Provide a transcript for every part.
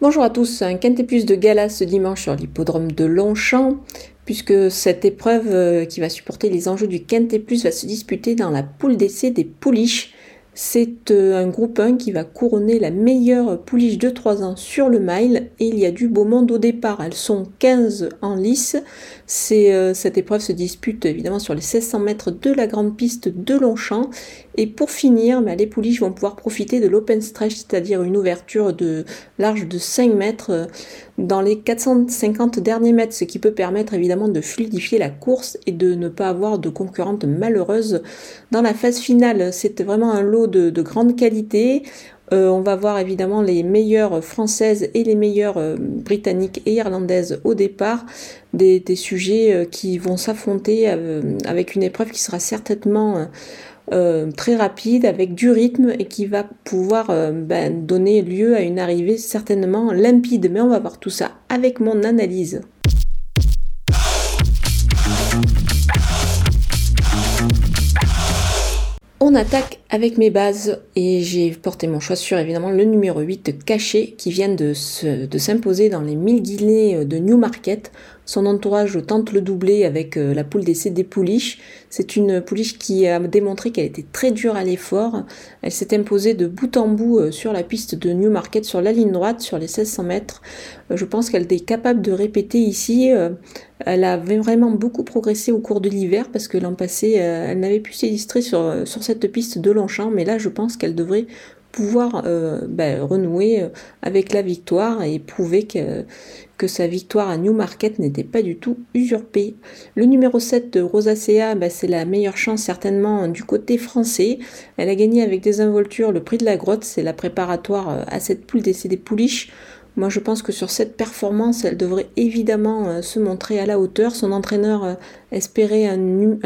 Bonjour à tous, un quintet plus de gala ce dimanche sur l'hippodrome de Longchamp, puisque cette épreuve euh, qui va supporter les enjeux du quintet plus va se disputer dans la poule d'essai des pouliches. C'est euh, un groupe 1 qui va couronner la meilleure pouliche de 3 ans sur le mile et il y a du beau monde au départ. Elles sont 15 en lice. Euh, cette épreuve se dispute évidemment sur les 1600 mètres de la grande piste de Longchamp. Et pour finir, bah, les pouliches vont pouvoir profiter de l'open stretch, c'est-à-dire une ouverture de large de 5 mètres euh, dans les 450 derniers mètres, ce qui peut permettre évidemment de fluidifier la course et de ne pas avoir de concurrentes malheureuses dans la phase finale. C'est vraiment un lot de, grande qualité. Euh, on va voir évidemment les meilleures françaises et les meilleures euh, britanniques et irlandaises au départ, des, sujets euh, qui vont s'affronter avec une épreuve qui sera certainement très rapide, avec du rythme et qui va pouvoir ben, donner lieu à une arrivée certainement limpide. Mais on va voir tout ça avec mon analyse. On attaque avec mes bases et j'ai porté mon choix sur évidemment le numéro 8 caché qui vient de, s'imposer dans les 1000 guinées de Newmarket. Son entourage tente le doubler avec euh, la poule d'essai des pouliches. C'est une pouliche qui a démontré qu'elle était très dure à l'effort. Elle s'est imposée de bout en bout euh, sur la piste de Newmarket, sur la ligne droite, sur les 1600 mètres. Euh, je pense qu'elle est capable de répéter ici. Elle a vraiment beaucoup progressé au cours de l'hiver parce que l'an passé, elle n'avait plus s'illustrer sur, sur cette piste de Longchamp. Mais là, je pense qu'elle devrait pouvoir ben, renouer avec la victoire et prouver que, sa victoire à Newmarket n'était pas du tout usurpée. Le numéro 7 de Rosacea, bah, c'est la meilleure chance certainement du côté français. Elle a gagné avec des involtures le prix de la grotte, c'est la préparatoire euh, à cette poule des pouliches. Moi, je pense que sur cette performance, elle devrait évidemment euh, se montrer à la hauteur. Son entraîneur euh, espérait un,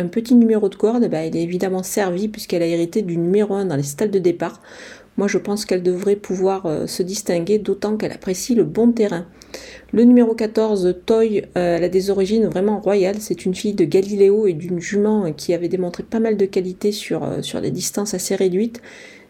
petit numéro de corde. Bah, il est évidemment servi puisqu'elle a hérité du numéro 1 dans les stalles de départ. Moi, je pense qu'elle devrait pouvoir se distinguer, d'autant qu'elle apprécie le bon terrain. Le numéro 14, Toy, euh, elle a des origines vraiment royales. C'est une fille de Galiléo et d'une jument qui avait démontré pas mal de qualité sur, euh, sur des distances assez réduites.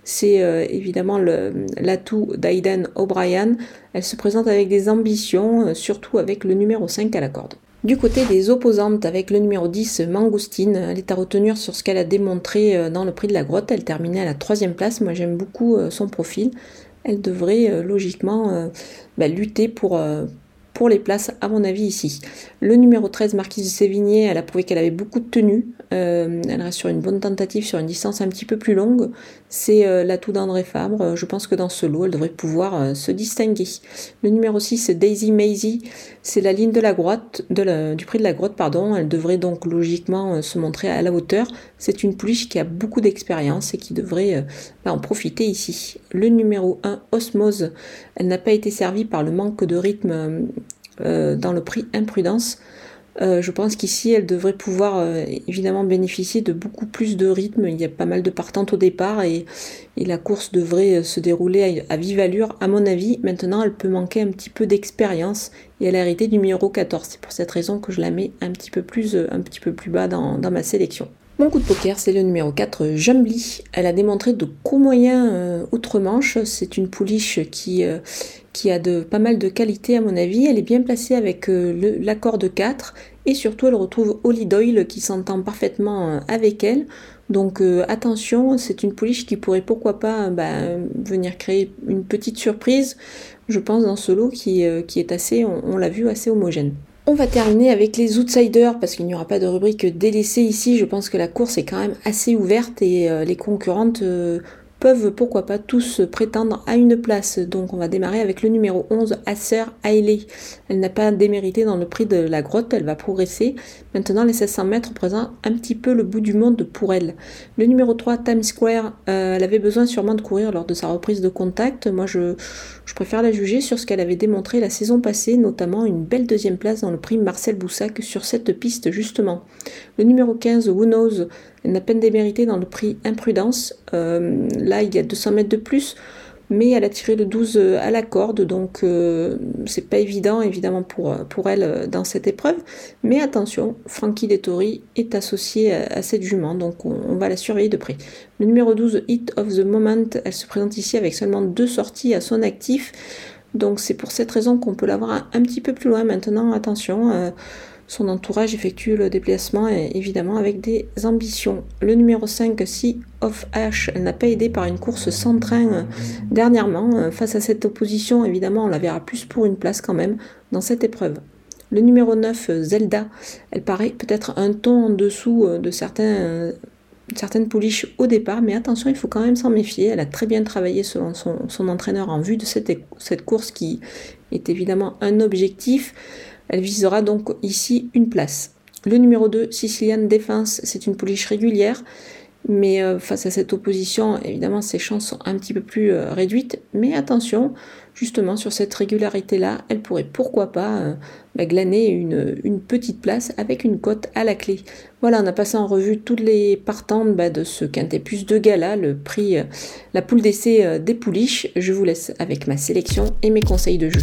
C'est euh, évidemment l'atout d'Aiden O'Brien. Elle se présente avec des ambitions, surtout avec le numéro 5 à la corde. Du côté des opposantes, avec le numéro 10, Mangoustine, elle est à retenir sur ce qu'elle a démontré dans le prix de la grotte. Elle terminait à la troisième place. Moi, j'aime beaucoup son profil. Elle devrait logiquement bah, lutter pour, pour les places, à mon avis, ici. Le numéro 13, Marquise de Sévigné, elle a prouvé qu'elle avait beaucoup de tenue. Euh, elle reste sur une bonne tentative, sur une distance un petit peu plus longue. C'est euh, l'atout d'André Fabre. Je pense que dans ce lot, elle devrait pouvoir euh, se distinguer. Le numéro 6, Daisy Maisie, c'est la ligne de la grotte, du prix de la grotte, pardon. Elle devrait donc logiquement se montrer à la hauteur. C'est une pouliche qui a beaucoup d'expérience et qui devrait en profiter ici. Le numéro 1, Osmose, elle n'a pas été servie par le manque de rythme euh, dans le prix imprudence. Euh, je pense qu'ici, elle devrait pouvoir euh, évidemment bénéficier de beaucoup plus de rythme. Il y a pas mal de partantes au départ et, la course devrait se dérouler à, vive allure, à mon avis. Maintenant, elle peut manquer un petit peu d'expérience et elle a hérité du numéro 14. C'est pour cette raison que je la mets un petit peu plus, bas dans ma sélection. Mon coup de poker, c'est le numéro 4, Jumbly. Elle a démontré de gros moyens outre-Manche. C'est une pouliche qui, qui a de, pas mal de qualité à mon avis. Elle est bien placée avec euh, l'accord de 4 et surtout elle retrouve Holly Doyle qui s'entend parfaitement euh, avec elle. Donc euh, attention, c'est une pouliche qui pourrait pourquoi pas bah, venir créer une petite surprise, je pense, dans ce lot qui, qui est assez, on, l'a vu, assez homogène. On va terminer avec les outsiders parce qu'il n'y aura pas de rubrique délaissée ici. Je pense que la course est quand même assez ouverte et les concurrentes peuvent pourquoi pas tous prétendre à une place. Donc on va démarrer avec le numéro 11, Acer Hailey. Elle n'a pas démérité dans le prix de la grotte, elle va progresser. Maintenant les 700 mètres représentent un petit peu le bout du monde pour elle. Le numéro 3, Times Square, euh, elle avait besoin sûrement de courir lors de sa reprise de contact. Moi je, je préfère la juger sur ce qu'elle avait démontré la saison passée, notamment une belle deuxième place dans le prix Marcel Boussac sur cette piste justement. Le numéro 15, Who Knows, elle n'a peine démérité dans le prix Imprudence. Euh, il y a 200 mètres de plus, mais elle a tiré le 12 à la corde, donc euh, c'est pas évident évidemment pour, pour elle euh, dans cette épreuve. Mais attention, Frankie Dettori est associé à, cette jument, donc on, va la surveiller de près. Le numéro 12, Hit of the Moment, elle se présente ici avec seulement deux sorties à son actif. Donc c'est pour cette raison qu'on peut l'avoir un, petit peu plus loin maintenant. Attention, euh, son entourage effectue le déplacement évidemment avec des ambitions. Le numéro 5, Sea of H, n'a pas aidé par une course sans train euh, dernièrement. Euh, face à cette opposition, évidemment, on la verra plus pour une place quand même dans cette épreuve. Le numéro 9, Zelda, elle paraît peut-être un ton en dessous de certains certaines pouliches au départ, mais attention, il faut quand même s'en méfier. Elle a très bien travaillé selon son, entraîneur en vue de cette, course qui est évidemment un objectif. Elle visera donc ici une place. Le numéro 2, Sicilian Defense, c'est une pouliche régulière. Mais euh, face à cette opposition, évidemment, ses chances sont un petit peu plus euh, réduites. Mais attention, justement, sur cette régularité-là, elle pourrait pourquoi pas euh, bah, glaner une, petite place avec une cote à la clé. Voilà, on a passé en revue toutes les partantes bah, de ce quintet plus de gala, le prix, la poule d'essai des pouliches. Je vous laisse avec ma sélection et mes conseils de jeu.